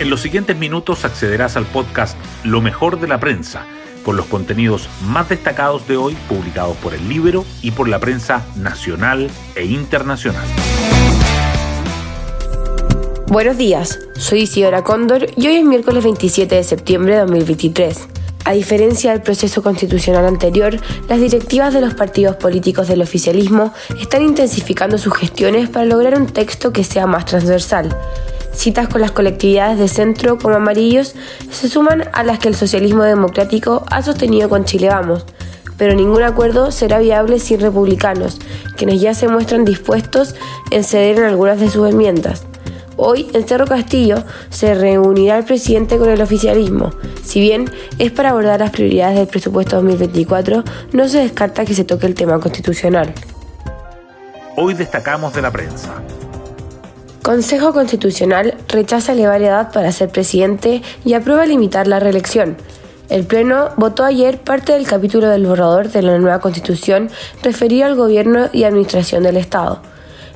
En los siguientes minutos accederás al podcast Lo mejor de la prensa, con los contenidos más destacados de hoy publicados por el libro y por la prensa nacional e internacional. Buenos días, soy Isidora Cóndor y hoy es miércoles 27 de septiembre de 2023. A diferencia del proceso constitucional anterior, las directivas de los partidos políticos del oficialismo están intensificando sus gestiones para lograr un texto que sea más transversal. Citas con las colectividades de centro como amarillos se suman a las que el socialismo democrático ha sostenido con Chile Vamos, pero ningún acuerdo será viable sin republicanos, quienes ya se muestran dispuestos en ceder en algunas de sus enmiendas. Hoy en Cerro Castillo se reunirá el presidente con el oficialismo. Si bien es para abordar las prioridades del presupuesto 2024, no se descarta que se toque el tema constitucional. Hoy destacamos de la prensa. Consejo Constitucional rechaza elevar edad para ser presidente y aprueba limitar la reelección. El Pleno votó ayer parte del capítulo del borrador de la nueva Constitución referido al gobierno y administración del Estado.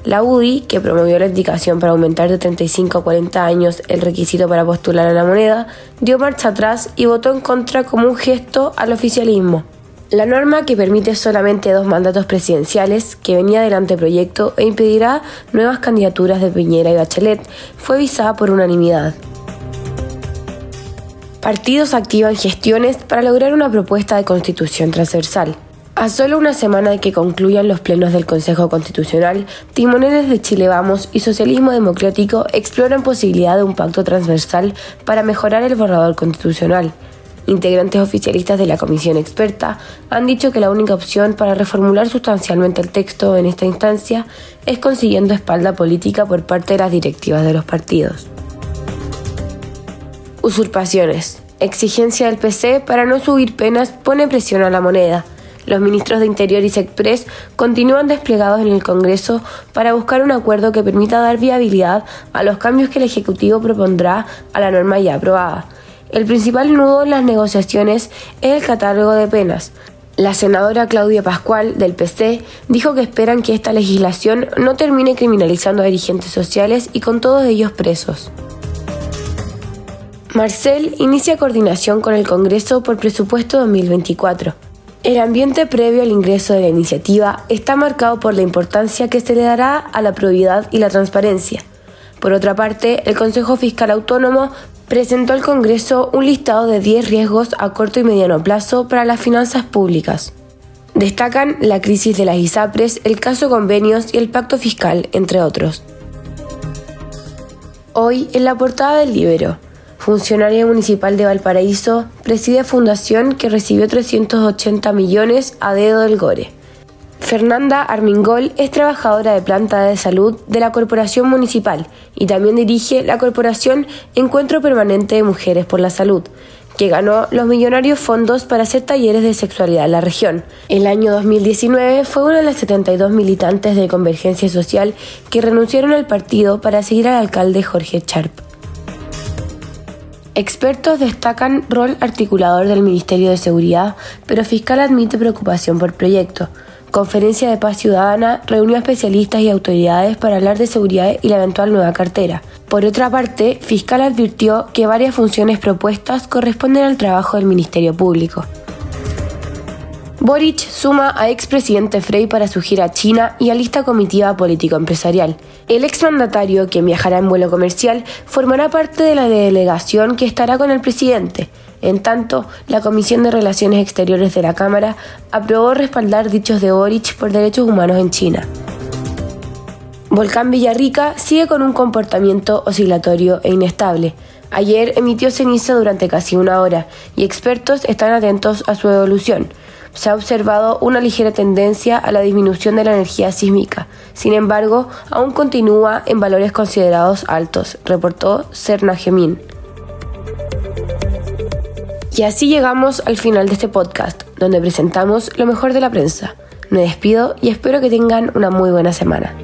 La UDI, que promovió la indicación para aumentar de 35 a 40 años el requisito para postular a la moneda, dio marcha atrás y votó en contra como un gesto al oficialismo. La norma que permite solamente dos mandatos presidenciales, que venía del anteproyecto e impedirá nuevas candidaturas de Piñera y Bachelet, fue visada por unanimidad. Partidos activan gestiones para lograr una propuesta de constitución transversal. A solo una semana de que concluyan los plenos del Consejo Constitucional, timoneles de Chile Vamos y Socialismo Democrático exploran posibilidad de un pacto transversal para mejorar el borrador constitucional. Integrantes oficialistas de la comisión experta han dicho que la única opción para reformular sustancialmente el texto en esta instancia es consiguiendo espalda política por parte de las directivas de los partidos. Usurpaciones. Exigencia del PC para no subir penas pone presión a la moneda. Los ministros de Interior y Sexpress continúan desplegados en el Congreso para buscar un acuerdo que permita dar viabilidad a los cambios que el Ejecutivo propondrá a la norma ya aprobada. El principal nudo en las negociaciones es el catálogo de penas. La senadora Claudia Pascual, del PC, dijo que esperan que esta legislación no termine criminalizando a dirigentes sociales y con todos ellos presos. Marcel inicia coordinación con el Congreso por presupuesto 2024. El ambiente previo al ingreso de la iniciativa está marcado por la importancia que se le dará a la probidad y la transparencia. Por otra parte, el Consejo Fiscal Autónomo presentó al Congreso un listado de 10 riesgos a corto y mediano plazo para las finanzas públicas. Destacan la crisis de las ISAPRES, el caso convenios y el pacto fiscal, entre otros. Hoy, en la portada del Libero, funcionaria municipal de Valparaíso preside fundación que recibió 380 millones a dedo del Gore. Fernanda Armingol es trabajadora de planta de salud de la Corporación Municipal y también dirige la Corporación Encuentro Permanente de Mujeres por la Salud, que ganó los millonarios fondos para hacer talleres de sexualidad en la región. El año 2019 fue una de las 72 militantes de Convergencia Social que renunciaron al partido para seguir al alcalde Jorge Charp. Expertos destacan rol articulador del Ministerio de Seguridad, pero fiscal admite preocupación por proyecto. Conferencia de Paz Ciudadana reunió a especialistas y autoridades para hablar de seguridad y la eventual nueva cartera. Por otra parte, Fiscal advirtió que varias funciones propuestas corresponden al trabajo del Ministerio Público. Boric suma a expresidente Frey para su gira a China y a lista comitiva político-empresarial. El exmandatario, quien viajará en vuelo comercial, formará parte de la delegación que estará con el presidente. En tanto, la Comisión de Relaciones Exteriores de la Cámara aprobó respaldar dichos de Boric por derechos humanos en China. Volcán Villarrica sigue con un comportamiento oscilatorio e inestable. Ayer emitió ceniza durante casi una hora y expertos están atentos a su evolución. Se ha observado una ligera tendencia a la disminución de la energía sísmica. Sin embargo, aún continúa en valores considerados altos, reportó Cerna Gemín. Y así llegamos al final de este podcast, donde presentamos lo mejor de la prensa. Me despido y espero que tengan una muy buena semana.